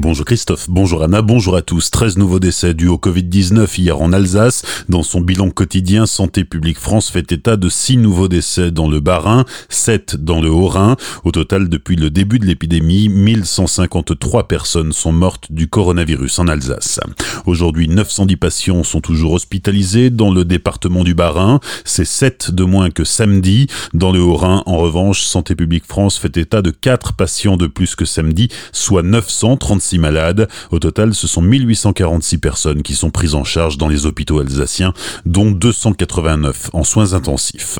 Bonjour Christophe, bonjour Anna, bonjour à tous. 13 nouveaux décès dus au Covid-19 hier en Alsace. Dans son bilan quotidien, Santé publique France fait état de 6 nouveaux décès dans le Bas-Rhin, 7 dans le Haut-Rhin. Au total, depuis le début de l'épidémie, 1153 personnes sont mortes du coronavirus en Alsace. Aujourd'hui, 910 patients sont toujours hospitalisés dans le département du Bas-Rhin. C'est 7 de moins que samedi. Dans le Haut-Rhin, en revanche, Santé publique France fait état de 4 patients de plus que samedi, soit 936 malades. Au total, ce sont 1846 personnes qui sont prises en charge dans les hôpitaux alsaciens, dont 289 en soins intensifs.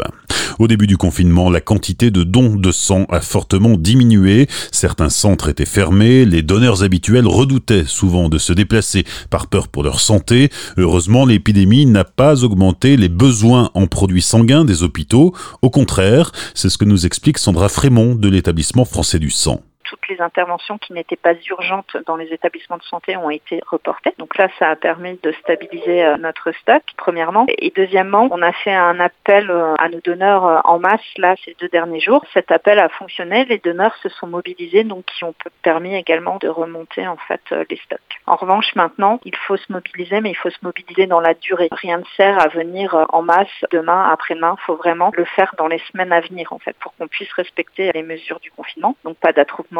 Au début du confinement, la quantité de dons de sang a fortement diminué. Certains centres étaient fermés. Les donneurs habituels redoutaient souvent de se déplacer par peur pour leur santé. Heureusement, l'épidémie n'a pas augmenté les besoins en produits sanguins des hôpitaux. Au contraire, c'est ce que nous explique Sandra Frémont de l'établissement français du sang toutes les interventions qui n'étaient pas urgentes dans les établissements de santé ont été reportées. Donc là, ça a permis de stabiliser euh, notre stock, premièrement. Et deuxièmement, on a fait un appel euh, à nos donneurs euh, en masse, là, ces deux derniers jours. Cet appel a fonctionné. Les donneurs se sont mobilisés, donc qui ont permis également de remonter, en fait, les stocks. En revanche, maintenant, il faut se mobiliser, mais il faut se mobiliser dans la durée. Rien ne sert à venir en masse demain, après-demain. Il faut vraiment le faire dans les semaines à venir, en fait, pour qu'on puisse respecter les mesures du confinement. Donc pas d'attroupement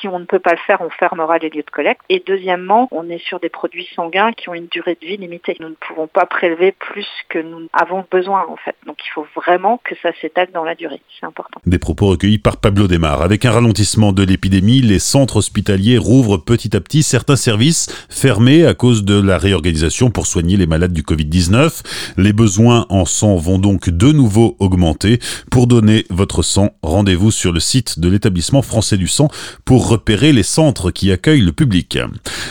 si on ne peut pas le faire, on fermera les lieux de collecte. Et deuxièmement, on est sur des produits sanguins qui ont une durée de vie limitée. Nous ne pouvons pas prélever plus que nous avons besoin, en fait. Donc il faut vraiment que ça s'étale dans la durée. C'est important. Des propos recueillis par Pablo Desmar. Avec un ralentissement de l'épidémie, les centres hospitaliers rouvrent petit à petit certains services fermés à cause de la réorganisation pour soigner les malades du Covid-19. Les besoins en sang vont donc de nouveau augmenter. Pour donner votre sang, rendez-vous sur le site de l'établissement français du sang pour repérer les centres qui accueillent le public.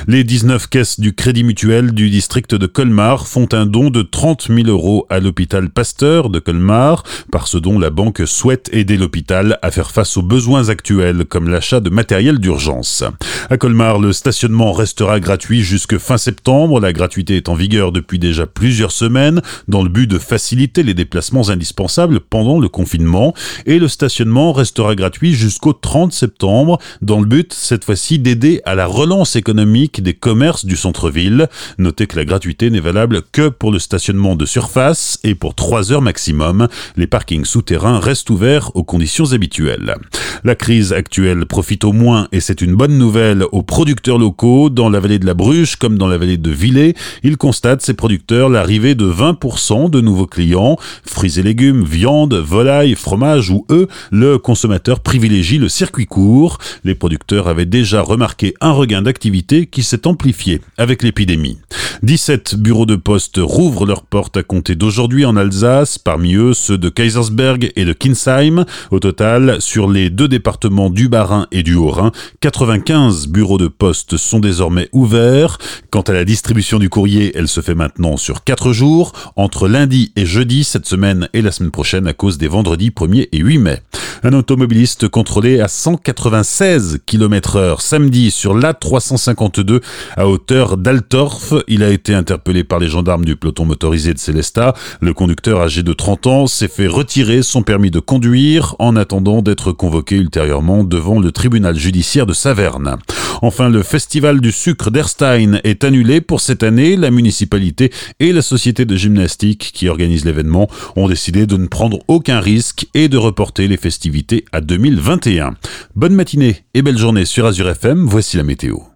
Les 19 caisses du Crédit Mutuel du district de Colmar font un don de 30 000 euros à l'hôpital Pasteur de Colmar. Par ce don, la banque souhaite aider l'hôpital à faire face aux besoins actuels comme l'achat de matériel d'urgence. À Colmar, le stationnement restera gratuit jusque fin septembre. La gratuité est en vigueur depuis déjà plusieurs semaines dans le but de faciliter les déplacements indispensables pendant le confinement et le stationnement restera gratuit jusqu'au 30 septembre dans le but, cette fois-ci, d'aider à la relance économique des commerces du centre-ville. Notez que la gratuité n'est valable que pour le stationnement de surface et pour 3 heures maximum. Les parkings souterrains restent ouverts aux conditions habituelles. La crise actuelle profite au moins, et c'est une bonne nouvelle, aux producteurs locaux dans la vallée de la Bruche comme dans la vallée de Villers. Ils constatent, ces producteurs, l'arrivée de 20% de nouveaux clients. Fruits et légumes, viande, volaille, fromage ou eux, le consommateur privilégie le circuit court les producteurs avaient déjà remarqué un regain d'activité qui s'est amplifié avec l'épidémie. 17 bureaux de poste rouvrent leurs portes à compter d'aujourd'hui en Alsace, parmi eux ceux de Kaisersberg et de Kinsheim. Au total, sur les deux départements du Bas-Rhin et du Haut-Rhin, 95 bureaux de poste sont désormais ouverts. Quant à la distribution du courrier, elle se fait maintenant sur 4 jours, entre lundi et jeudi cette semaine et la semaine prochaine à cause des vendredis 1er et 8 mai. Un automobiliste contrôlé à 196 km heure samedi sur l'A352 à hauteur d'Altorf. Il a été interpellé par les gendarmes du peloton motorisé de Célestat. Le conducteur âgé de 30 ans s'est fait retirer son permis de conduire en attendant d'être convoqué ultérieurement devant le tribunal judiciaire de Saverne. Enfin, le festival du sucre d'Erstein est annulé pour cette année. La municipalité et la société de gymnastique qui organise l'événement ont décidé de ne prendre aucun risque et de reporter les festivités à 2021. Bonne matinée et belle journée sur Azure FM, voici la météo.